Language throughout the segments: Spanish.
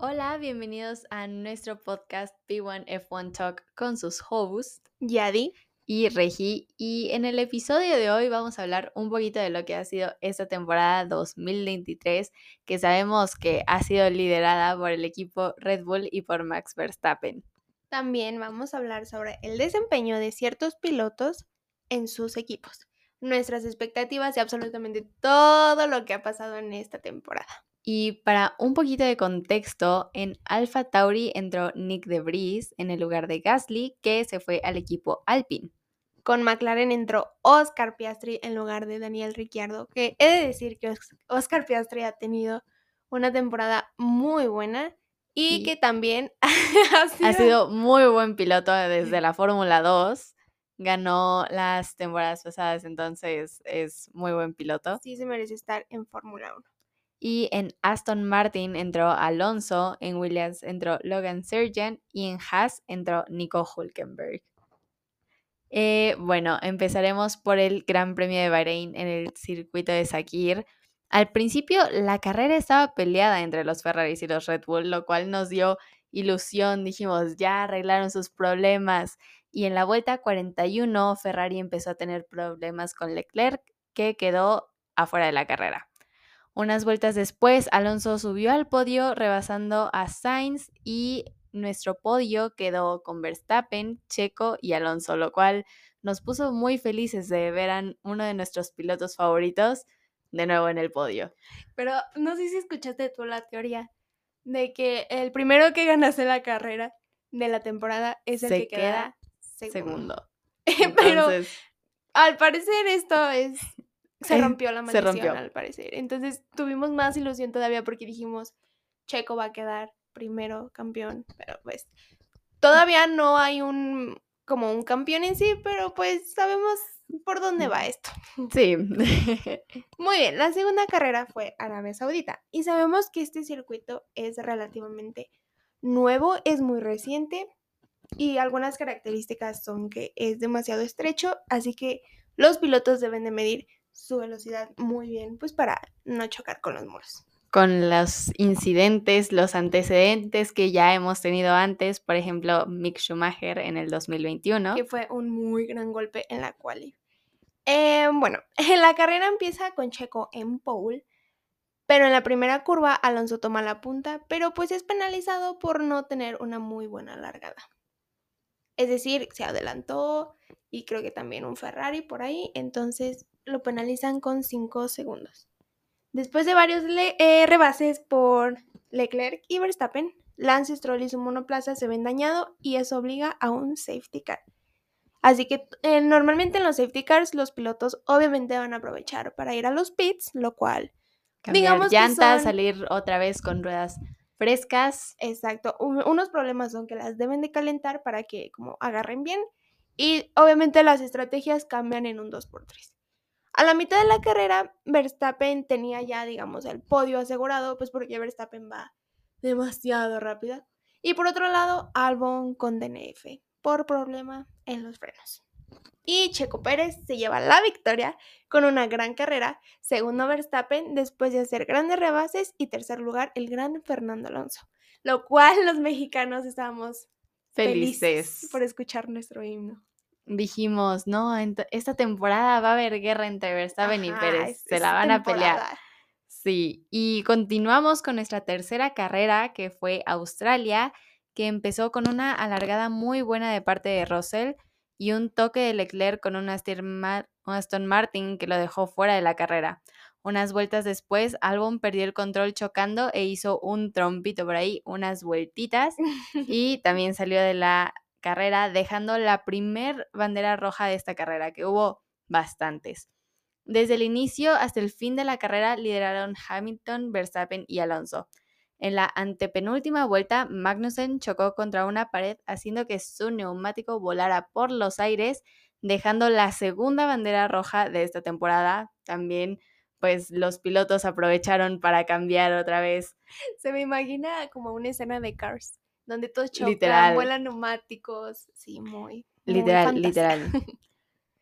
Hola, bienvenidos a nuestro podcast P1 F1 Talk con sus hosts Yadi. y Regi. Y en el episodio de hoy vamos a hablar un poquito de lo que ha sido esta temporada 2023, que sabemos que ha sido liderada por el equipo Red Bull y por Max Verstappen. También vamos a hablar sobre el desempeño de ciertos pilotos en sus equipos, nuestras expectativas y absolutamente todo lo que ha pasado en esta temporada. Y para un poquito de contexto, en Alpha Tauri entró Nick de Vries en el lugar de Gasly, que se fue al equipo Alpine. Con McLaren entró Oscar Piastri en lugar de Daniel Ricciardo, que he de decir que Os- Oscar Piastri ha tenido una temporada muy buena y, Y- que también ha sido, Ha sido muy buen piloto desde la Fórmula 2. Ganó las temporadas pasadas, entonces es muy buen piloto. sí se merece estar en Fórmula 1. Y en Aston Martin entró Alonso, en Williams entró Logan Sargent y en Haas entró Nico Hulkenberg. Eh, bueno, empezaremos por el Gran Premio de Bahrein en el circuito de Sakir. Al principio la carrera estaba peleada entre los Ferraris y los Red Bull, lo cual nos dio ilusión. Dijimos, ya arreglaron sus problemas. Y en la vuelta 41, Ferrari empezó a tener problemas con Leclerc, que quedó afuera de la carrera. Unas vueltas después, Alonso subió al podio rebasando a Sainz y nuestro podio quedó con Verstappen, Checo y Alonso, lo cual nos puso muy felices de ver a uno de nuestros pilotos favoritos de nuevo en el podio. Pero no sé si escuchaste tú la teoría de que el primero que ganase la carrera de la temporada es el Se que queda queda segundo. Segundo. Pero al parecer esto es se rompió la maldición rompió. al parecer. Entonces tuvimos más ilusión todavía porque dijimos Checo va a quedar primero campeón, pero pues todavía no hay un como un campeón en sí, pero pues sabemos por dónde va esto. sí. Muy bien, la segunda carrera fue Arabia Saudita y sabemos que este circuito es relativamente nuevo, es muy reciente y algunas características son que es demasiado estrecho, así que los pilotos deben de medir su velocidad muy bien, pues para no chocar con los muros. con los incidentes, los antecedentes que ya hemos tenido antes, por ejemplo, Mick Schumacher en el 2021. que fue un muy gran golpe en la quali. Eh, bueno, la carrera empieza con Checo en pole, pero en la primera curva Alonso toma la punta, pero pues es penalizado por no tener una muy buena largada. Es decir, se adelantó y creo que también un Ferrari por ahí, entonces lo penalizan con 5 segundos. Después de varios eh, rebases por Leclerc y Verstappen, Lance Stroll y su monoplaza se ven dañado y eso obliga a un safety car. Así que eh, normalmente en los safety cars los pilotos obviamente van a aprovechar para ir a los pits, lo cual, Cambiar digamos que llantas, son- salir otra vez con ruedas frescas. exacto, un- unos problemas son que las deben de calentar para que como agarren bien y obviamente las estrategias cambian en un 2x3. A la mitad de la carrera, Verstappen tenía ya, digamos, el podio asegurado, pues porque Verstappen va demasiado rápido. Y por otro lado, Albon con DNF por problema en los frenos. Y Checo Pérez se lleva la victoria con una gran carrera, segundo Verstappen después de hacer grandes rebases y tercer lugar el gran Fernando Alonso. Lo cual los mexicanos estábamos felices, Felices. por escuchar nuestro himno. Dijimos, no, esta temporada va a haber guerra entre Verstappen y Pérez. Se la van a pelear. Sí, y continuamos con nuestra tercera carrera, que fue Australia, que empezó con una alargada muy buena de parte de Russell y un toque de Leclerc con un Aston, Ma- un Aston Martin que lo dejó fuera de la carrera. Unas vueltas después, Albon perdió el control chocando e hizo un trompito por ahí, unas vueltitas, y también salió de la carrera dejando la primer bandera roja de esta carrera, que hubo bastantes. Desde el inicio hasta el fin de la carrera lideraron Hamilton, Verstappen y Alonso. En la antepenúltima vuelta, Magnussen chocó contra una pared haciendo que su neumático volara por los aires, dejando la segunda bandera roja de esta temporada. También, pues los pilotos aprovecharon para cambiar otra vez. Se me imagina como una escena de Cars, donde todos chocan, Literal. vuelan neumáticos. Sí, muy. Literal, literal.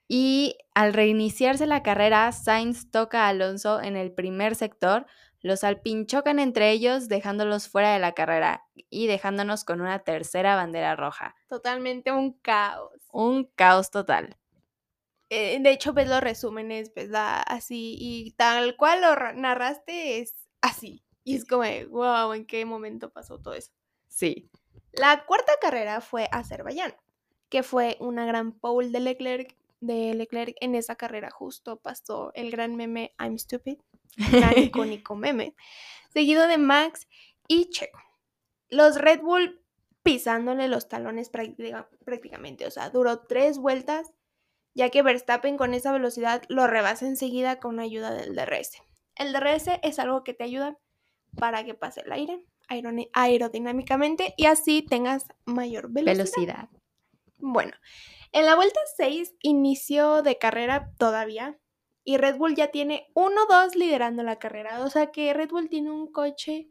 Y al reiniciarse la carrera, Sainz toca a Alonso en el primer sector, Los Alpine chocan entre ellos dejándolos fuera de la carrera y dejándonos con una tercera bandera roja. Totalmente un caos. Un caos total. Eh, de hecho, ves los resúmenes, ves la, así, y tal cual lo ra- narraste es así. Y es como, wow, ¿en qué momento pasó todo eso? Sí. La cuarta carrera fue Azerbaiyán, que fue una gran pole de Leclerc. De Leclerc en esa carrera justo pasó el gran meme I'm Stupid, gran icónico meme, seguido de Max y Checo. Los Red Bull pisándole los talones práctica- prácticamente, o sea, duró tres vueltas, ya que Verstappen con esa velocidad lo rebasa enseguida con ayuda del DRS. El DRS es algo que te ayuda para que pase el aire aerodinámicamente y así tengas mayor velocidad. Velocidad. Bueno, en la vuelta 6, inicio de carrera todavía. Y Red Bull ya tiene 1-2 liderando la carrera. O sea que Red Bull tiene un coche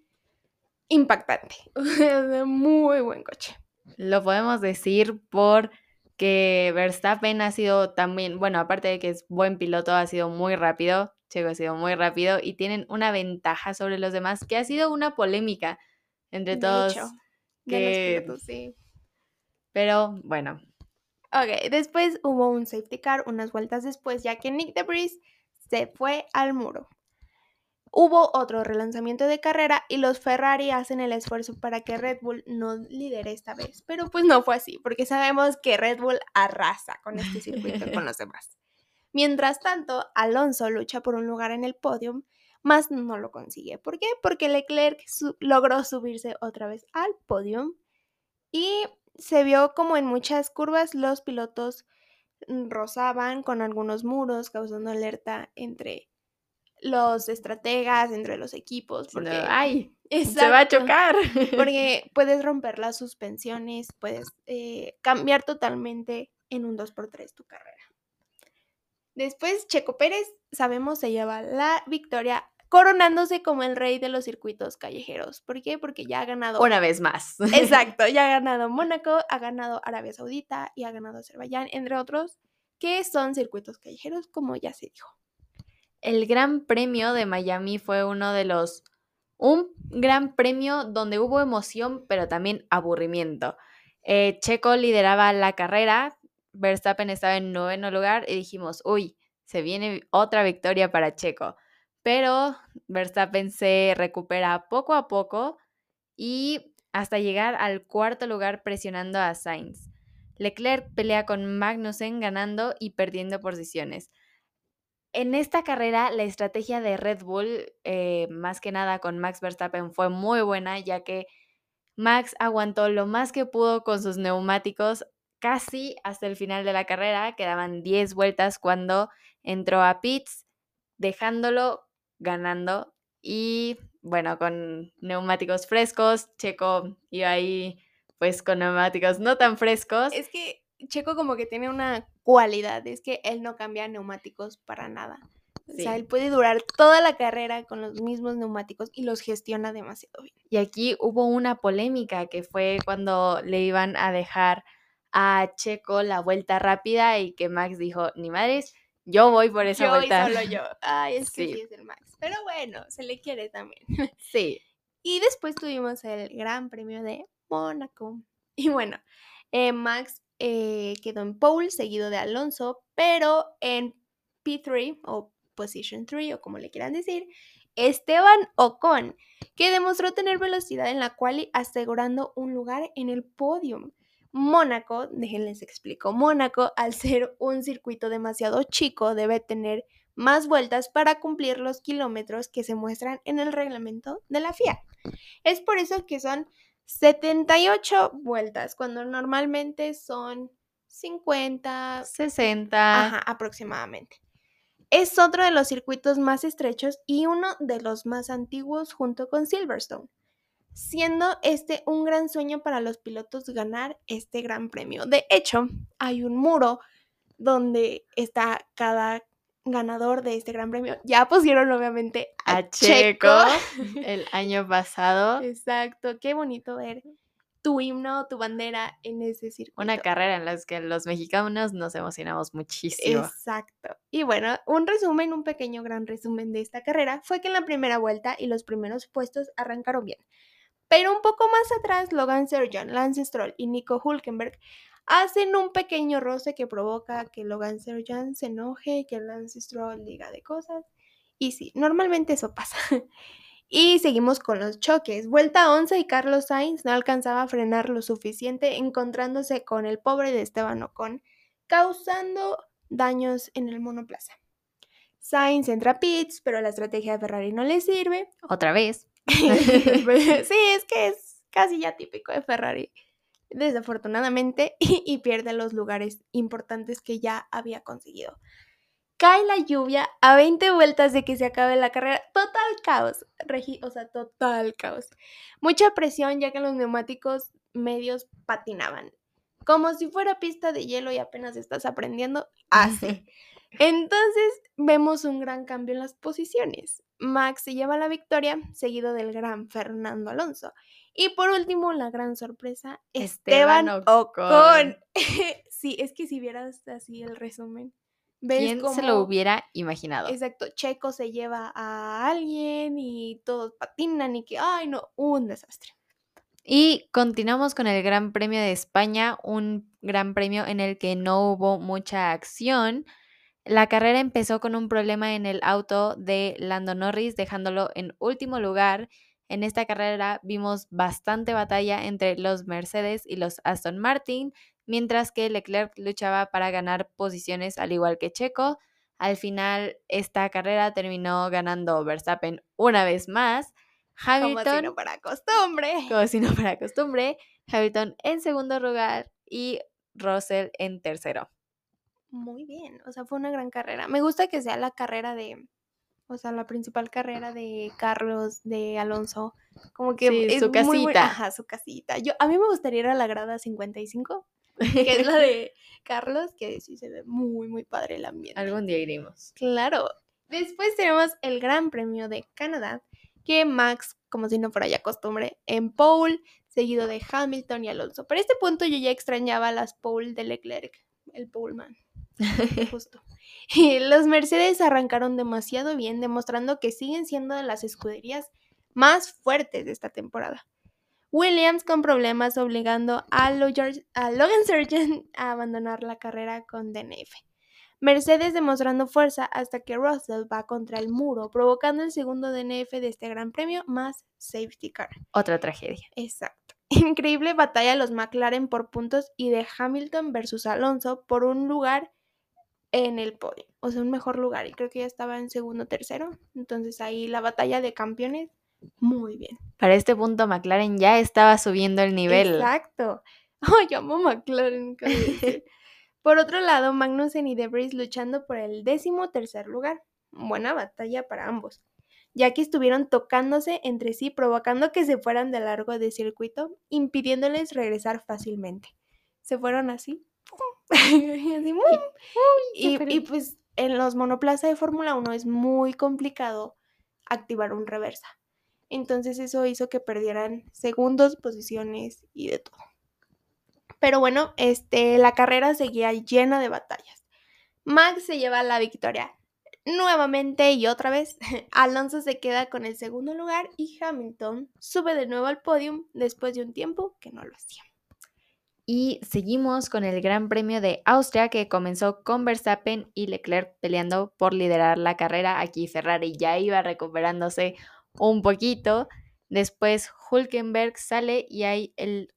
impactante. Muy buen coche. Lo podemos decir porque Verstappen ha sido también, bueno, aparte de que es buen piloto, ha sido muy rápido. Checo ha sido muy rápido y tienen una ventaja sobre los demás que ha sido una polémica entre De todos. hecho, de que- los pilotos, sí. Pero bueno, Ok, después hubo un safety car unas vueltas después, ya que Nick DeVries se fue al muro. Hubo otro relanzamiento de carrera y los Ferrari hacen el esfuerzo para que Red Bull no lidere esta vez, pero pues no fue así, porque sabemos que Red Bull arrasa con este circuito con los demás. Mientras tanto, Alonso lucha por un lugar en el podium, más no lo consigue. ¿Por qué? Porque Leclerc su- logró subirse otra vez al podium y se vio como en muchas curvas los pilotos mm, rozaban con algunos muros, causando alerta entre los estrategas, entre los equipos. Porque, ¡ay! Se va a chocar. Porque puedes romper las suspensiones, puedes eh, cambiar totalmente en un 2x3 tu carrera. Después, Checo Pérez, sabemos, se lleva la victoria coronándose como el rey de los circuitos callejeros. ¿Por qué? Porque ya ha ganado Una vez más. Exacto, ya ha ganado Mónaco, ha ganado Arabia Saudita y ha ganado Azerbaiyán, entre otros, que son circuitos callejeros, como ya se dijo. El Gran Premio de Miami fue uno de los... Un gran premio donde hubo emoción, pero también aburrimiento. Eh, Checo lideraba la carrera, Verstappen estaba en noveno lugar y dijimos, uy, se viene otra victoria para Checo. Pero Verstappen se recupera poco a poco y hasta llegar al cuarto lugar presionando a Sainz. Leclerc pelea con Magnussen ganando y perdiendo posiciones. En esta carrera, la estrategia de Red Bull, eh, más que nada con Max Verstappen, fue muy buena, ya que Max aguantó lo más que pudo con sus neumáticos casi hasta el final de la carrera. Quedaban 10 vueltas cuando entró a pits, dejándolo ganando. Y bueno, con neumáticos frescos, Checo iba ahí pues con neumáticos no tan frescos. Es que Checo como que tiene una cualidad, es que él no cambia neumáticos para nada. O sea, él puede durar toda la carrera con los mismos neumáticos y los gestiona demasiado bien. Y aquí hubo una polémica que fue cuando le iban a dejar a Checo la vuelta rápida y que Max dijo, ni madres, yo voy por esa yo vuelta. solo yo. Ay, es que Sí. sí es el Max. Pero bueno, se le quiere también. Sí. Y después tuvimos el Gran Premio de Mónaco. Y bueno, eh, Max eh, quedó en pole, seguido de Alonso, pero en P3 o Position 3 o como le quieran decir, Esteban Ocon, que demostró tener velocidad en la quali asegurando un lugar en el podium. Mónaco, déjenles explico, Mónaco al ser un circuito demasiado chico debe tener más vueltas para cumplir los kilómetros que se muestran en el reglamento de la FIA. Es por eso que son 78 vueltas, cuando normalmente son 50, 60. ajá, aproximadamente. Es otro de los circuitos más estrechos y uno de los más antiguos junto con Silverstone, siendo este un gran sueño para los pilotos ganar este gran premio. De hecho, hay un muro donde está cada ganador de este gran premio. Ya pusieron obviamente a, A Checo el año pasado. Exacto, qué bonito ver tu himno, tu bandera en ese circuito. Una carrera en la que los mexicanos nos emocionamos muchísimo. Exacto. Y bueno, un resumen, un pequeño gran resumen de esta carrera fue que en la primera vuelta y los primeros puestos arrancaron bien. Pero un poco más atrás, Logan Sergeant, Lance Stroll y Nico Hulkenberg hacen un pequeño roce que provoca que Logan Sergeant se enoje, que Lance Stroll diga de cosas. Y sí, normalmente eso pasa. Y seguimos con los choques. Vuelta 11 y Carlos Sainz no alcanzaba a frenar lo suficiente, encontrándose con el pobre de Esteban Ocon, causando daños en el monoplaza. Sainz entra a pits, pero la estrategia de Ferrari no le sirve. Otra vez. sí, es que es casi ya típico de Ferrari, desafortunadamente, y, pierde los lugares importantes que ya había conseguido. Cae la lluvia a 20 vueltas de que se acabe la carrera. Total caos, Regi, o sea, total caos. Mucha presión ya que los neumáticos medios patinaban. Como si fuera pista de hielo y apenas estás aprendiendo, así. Entonces vemos un gran cambio en las posiciones. Max se lleva la victoria, seguido del gran Fernando Alonso. Y por último, la gran sorpresa, Esteban, Ocon. sí, es que si vieras así el resumen. ¿Quién se lo hubiera imaginado? Exacto, Checo se lleva a alguien y todos patinan y que, ay no, un desastre. Y continuamos con el Gran Premio de España, un gran premio en el que no hubo mucha acción. La carrera empezó con un problema en el auto de Lando Norris, dejándolo en último lugar. En esta carrera vimos bastante batalla entre los Mercedes y los Aston Martin, mientras que Leclerc luchaba para ganar posiciones al igual que Checo. Al final, esta carrera terminó ganando Verstappen una vez más. Hamilton, como si no para costumbre. Como si no para costumbre. Hamilton en segundo lugar y Russell en tercero muy bien, o sea, fue una gran carrera. Me gusta que sea la carrera de, o sea, la principal carrera de Carlos, de Alonso, como que es su casita. ajá, su casita. Yo, a mí me gustaría ir a la grada 55, que es la de Carlos, que sí se ve muy, muy padre el ambiente. Algún día iremos. Claro. Después tenemos el Gran Premio de Canadá, que Max, como si no fuera ya costumbre, en pole, seguido de Hamilton y Alonso. Para este punto yo ya extrañaba las pole de Leclerc, el poleman. Justo. los Mercedes arrancaron demasiado bien, demostrando que siguen siendo de las escuderías más fuertes de esta temporada. Williams con problemas obligando a, Logan Sargent a abandonar la carrera con DNF. Mercedes demostrando fuerza hasta que Russell va contra el muro, provocando el segundo DNF de este gran premio más safety car. Otra tragedia. Exacto. Increíble batalla los McLaren por puntos y de Hamilton versus Alonso por un lugar en el podio, o sea, un mejor lugar. Y creo que ya estaba en segundo tercero. Entonces ahí la batalla de campeones, muy bien. Para este punto, McLaren ya estaba subiendo el nivel. Exacto. Oh, yo amo McLaren. por otro lado, Magnussen y Debris luchando por el décimo tercer lugar. Buena batalla para ambos, ya que estuvieron tocándose entre sí, provocando que se fueran de largo de circuito, impidiéndoles regresar fácilmente. Se fueron así y, pues en los monoplazas de Fórmula 1 es muy complicado activar un reversa. Entonces eso hizo que perdieran segundos, posiciones y de todo. Pero bueno, este, la carrera seguía llena de batallas. Max se lleva la victoria nuevamente y otra vez. Alonso se queda con el segundo lugar y Hamilton sube de nuevo al podium después de un tiempo que no lo hacía. Y seguimos con el Gran Premio de Austria que comenzó con Verstappen y Leclerc peleando por liderar la carrera. Aquí Ferrari ya iba recuperándose un poquito. Después Hulkenberg sale y hay el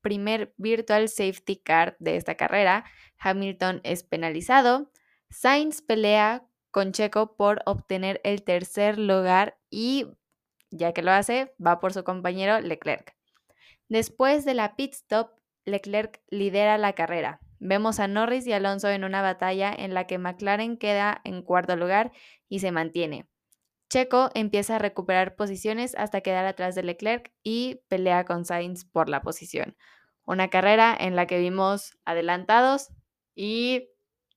primer virtual safety car de esta carrera. Hamilton es penalizado. Sainz pelea con Checo por obtener el tercer lugar y ya que lo hace, va por su compañero Leclerc. Después de la pit stop, Leclerc lidera la carrera. Vemos a Norris y Alonso en una batalla en la que McLaren queda en cuarto lugar y se mantiene. Checo empieza a recuperar posiciones hasta quedar atrás de Leclerc y pelea con Sainz por la posición. Una carrera en la que vimos adelantados y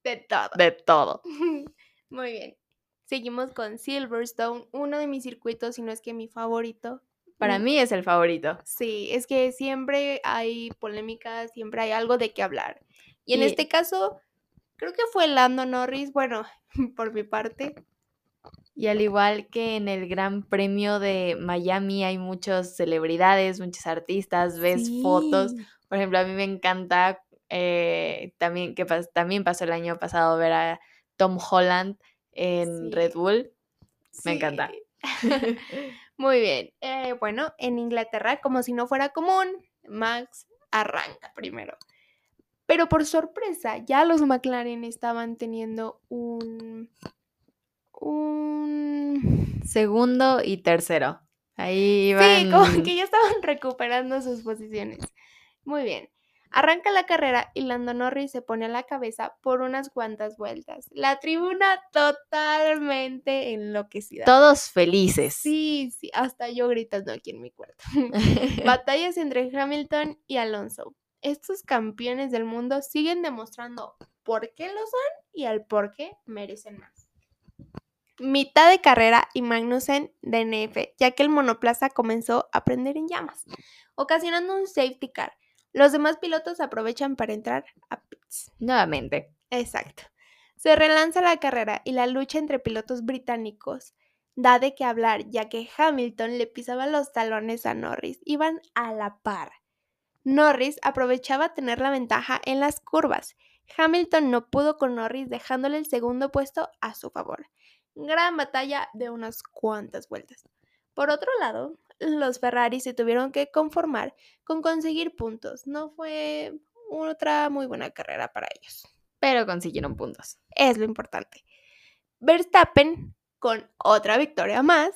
de todo. De todo. Muy bien. Seguimos con Silverstone, uno de mis circuitos, si no es que mi favorito Para mí es el favorito. Sí, es que siempre hay polémicas, siempre hay algo de qué hablar. Y en Y- este caso, creo que fue Lando Norris, bueno, por mi parte. Y al igual que en el Gran Premio de Miami hay muchas celebridades, muchos artistas, ves fotos. Por ejemplo, a mí me encanta eh, también que pas- también pasó el año pasado ver a Tom Holland en Sí. Red Bull. Me Sí. encanta. Muy bien. Eh, bueno, en Inglaterra, como si no fuera común, Max arranca primero. Pero por sorpresa, ya los McLaren estaban teniendo un. un. Segundo y tercero. Ahí iban. Sí, como que ya estaban recuperando sus posiciones. Muy bien. Arranca la carrera y Lando Norris se pone a la cabeza por unas cuantas vueltas. La tribuna totalmente enloquecida. Todos felices. Sí, sí, hasta yo gritando aquí en mi cuarto. Batallas entre Hamilton y Alonso. Estos campeones del mundo siguen demostrando por qué lo son y al por qué merecen más. Mitad de carrera y Magnussen DNF, ya que el monoplaza comenzó a prender en llamas, ocasionando un safety car. Los demás pilotos aprovechan para entrar a pits. Nuevamente. Exacto. Se relanza la carrera y la lucha entre pilotos británicos da de qué hablar, ya que Hamilton le pisaba los talones a Norris. Iban a la par. Norris aprovechaba tener la ventaja en las curvas. Hamilton no pudo con Norris, dejándole el segundo puesto a su favor. Gran batalla de unas cuantas vueltas. Por otro lado, los Ferrari se tuvieron que conformar con conseguir puntos. No fue otra muy buena carrera para ellos. Pero consiguieron puntos. Es lo importante. Verstappen con otra victoria más,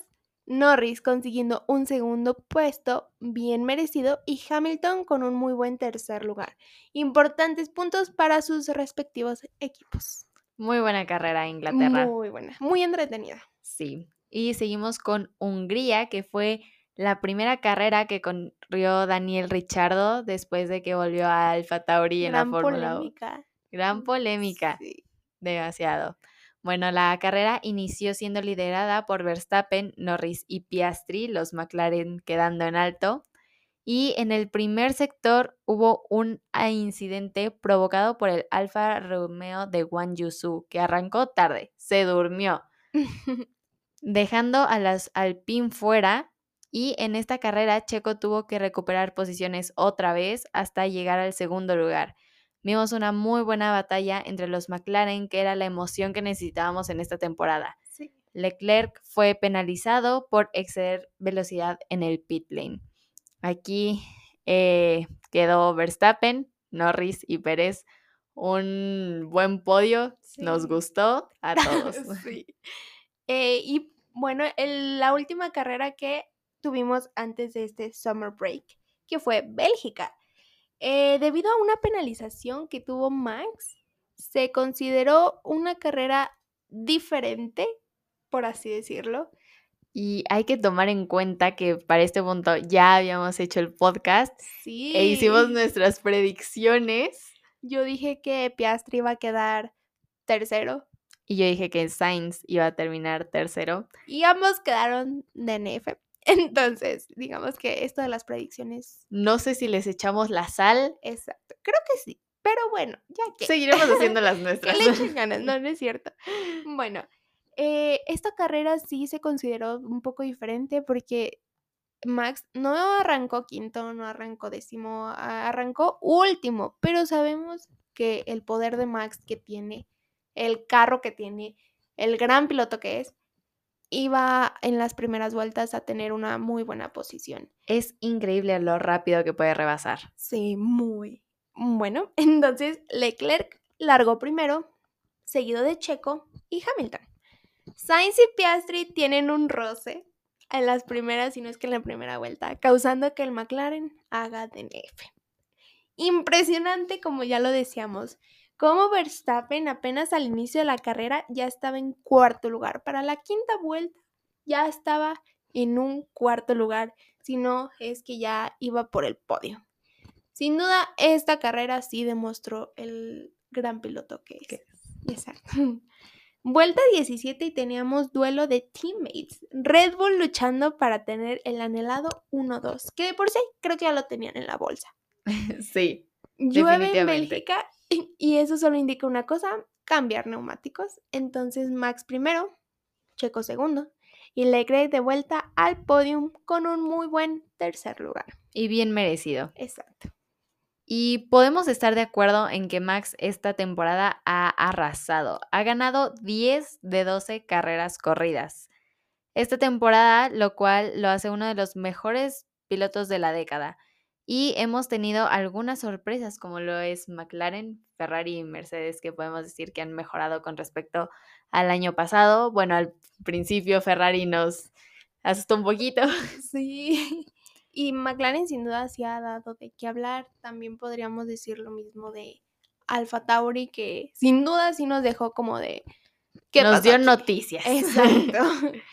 Norris consiguiendo un segundo puesto bien merecido y Hamilton con un muy buen tercer lugar. Importantes puntos para sus respectivos equipos. Muy buena carrera Inglaterra. Muy buena, muy entretenida. Sí. Y seguimos con Hungría, que fue la primera carrera que corrió Daniel Richardo después de que volvió a Alfa Tauri en Gran la Fórmula 1. polémica. Gran polémica. Sí. Demasiado. Bueno, la carrera inició siendo liderada por Verstappen, Norris y Piastri, los McLaren quedando en alto. Y en el primer sector hubo un incidente provocado por el Alfa Romeo de Wang Yusu, que arrancó tarde, se durmió, dejando a las Alpine fuera. Y en esta carrera, Checo tuvo que recuperar posiciones otra vez hasta llegar al segundo lugar. Vimos una muy buena batalla entre los McLaren, que era la emoción que necesitábamos en esta temporada. Sí. Leclerc fue penalizado por exceder velocidad en el pit lane. Aquí eh, quedó Verstappen, Norris y Pérez. Un buen podio, nos gustó a todos. Sí. Eh, y bueno, el- la última carrera que tuvimos antes de este summer break, que fue Bélgica. Eh, debido a una penalización que tuvo Max, se consideró una carrera diferente, por así decirlo. Y hay que tomar en cuenta que para este punto ya habíamos hecho el podcast Sí. e hicimos nuestras predicciones. Yo dije que Piastri iba a quedar tercero Y yo dije que Sainz iba a terminar tercero. y ambos quedaron DNF. Entonces, digamos que esto de las predicciones, No sé si les echamos la sal. exacto. Creo que sí. Pero bueno, ya que. Seguiremos haciendo las nuestras. le echen ganas, no, no es cierto. Bueno, eh, esta carrera sí se consideró un poco diferente porque Max no arrancó quinto, no arrancó décimo, arrancó último, pero sabemos que el poder de Max que tiene, el carro que tiene, el gran piloto que es, iba en las primeras vueltas a tener una muy buena posición. Es increíble lo rápido que puede rebasar. Sí, muy. Bueno, entonces Leclerc largó primero, seguido de Checo y Hamilton. Sainz y Piastri tienen un roce en las primeras, si no es que en la primera vuelta, causando que el McLaren haga DNF. Impresionante, como ya lo decíamos, como Verstappen apenas al inicio de la carrera ya estaba en cuarto lugar. Para la quinta vuelta ya estaba en un cuarto lugar, si no es que ya iba por el podio. Sin duda, esta carrera sí demostró el gran piloto que es. Exacto. Vuelta 17 y teníamos duelo de teammates. Red Bull luchando para tener el anhelado 1-2, que de por sí creo que ya lo tenían en la bolsa. sí. Llueve en Bélgica y eso solo indica una cosa, cambiar neumáticos. Entonces Max primero, Checo segundo y Leclerc de vuelta al podium con un muy buen tercer lugar. Y bien merecido. Exacto. Y podemos estar de acuerdo en que Max esta temporada ha arrasado. Ha ganado 10 de 12 carreras corridas. Esta temporada, lo cual lo hace uno de los mejores pilotos de la década. Y hemos tenido algunas sorpresas, como lo es McLaren, Ferrari y Mercedes, que podemos decir que han mejorado con respecto al año pasado. Bueno, al principio Ferrari nos asustó un poquito. Sí. Y McLaren sin duda sí ha dado de qué hablar. También podríamos decir lo mismo de Alfa Tauri, que sin duda sí nos dejó como de... ¿qué nos dio noticias. Exacto.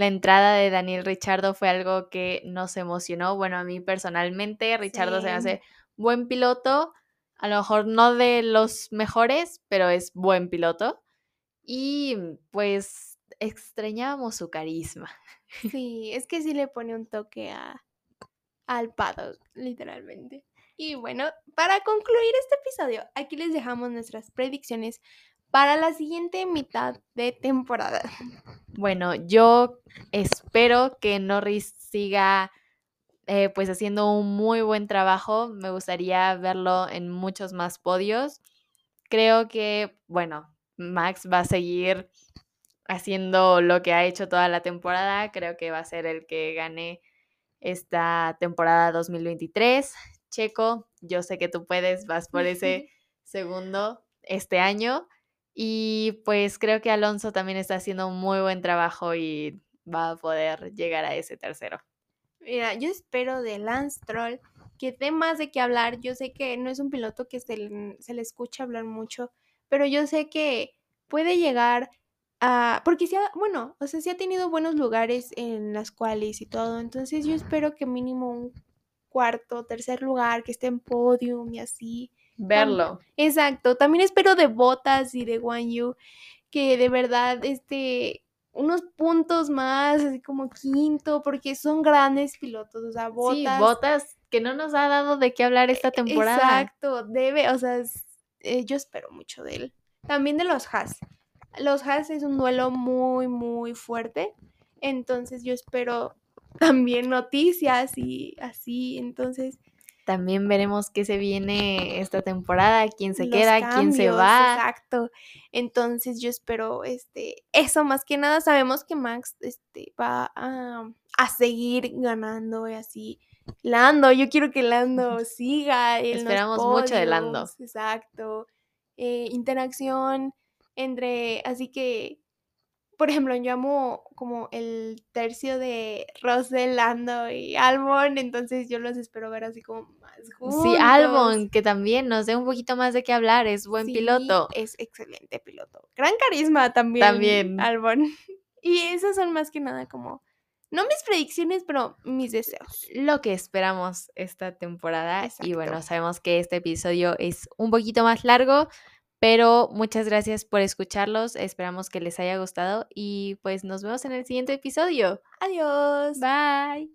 La entrada de Daniel Richardo fue algo que nos emocionó. Bueno, a mí personalmente, Richardo se me hace buen piloto. A lo mejor no de los mejores, pero es buen piloto. Y pues extrañábamos su carisma. Sí, es que sí le pone un toque a, al paddock, literalmente. Y bueno, para concluir este episodio, aquí les dejamos nuestras predicciones para la siguiente mitad de temporada. Bueno, yo espero que Norris siga eh, pues haciendo un muy buen trabajo. Me gustaría verlo en muchos más podios. Creo que, bueno, Max va a seguir haciendo lo que ha hecho toda la temporada. Creo que va a ser el que gane esta temporada 2023. Checo, yo sé que tú puedes, vas por ese segundo este año. Y pues creo que Alonso también está haciendo un muy buen trabajo y va a poder llegar a ese tercero. Mira, yo espero de Lance Troll que dé más de qué hablar. Yo sé que no es un piloto que se le, se le escucha hablar mucho, pero yo sé que puede llegar Ah, porque sí ha, bueno, o sea, sí ha tenido buenos lugares en las cuales y todo, entonces yo espero que mínimo un cuarto, tercer lugar, que esté en podium y así. Verlo. exacto, también espero de Botas y de One Yu que de verdad, este, unos puntos más, así como quinto, porque son grandes pilotos, o sea, Botas. Sí, Botas que no nos ha dado de qué hablar esta temporada. Exacto, debe, o sea, eh, yo espero mucho de él. También de los Haas. Los Haas es un duelo muy, muy fuerte. Entonces yo espero también noticias y así. Entonces. También veremos qué se viene esta temporada, quién se queda, quién se va. Exacto. Entonces yo espero este, eso más que nada. Sabemos que Max este, va a, seguir ganando y así. Lando, yo quiero que Lando siga. Esperamos mucho de Lando. Exacto. Eh, interacción entre, así que, por ejemplo, yo amo como el tercio de Russell, Lando y Albon, entonces yo los espero ver así como más juntos. Sí, Albon, que también nos dé un poquito más de qué hablar, es buen piloto. Es excelente piloto. Gran carisma también. También. Albon. Y esas son más que nada como, no mis predicciones, pero mis deseos. Lo que esperamos esta temporada. Y bueno, sabemos que este episodio es un poquito más largo, pero muchas gracias por escucharlos, esperamos que les haya gustado y pues nos vemos en el siguiente episodio. Adiós. Bye.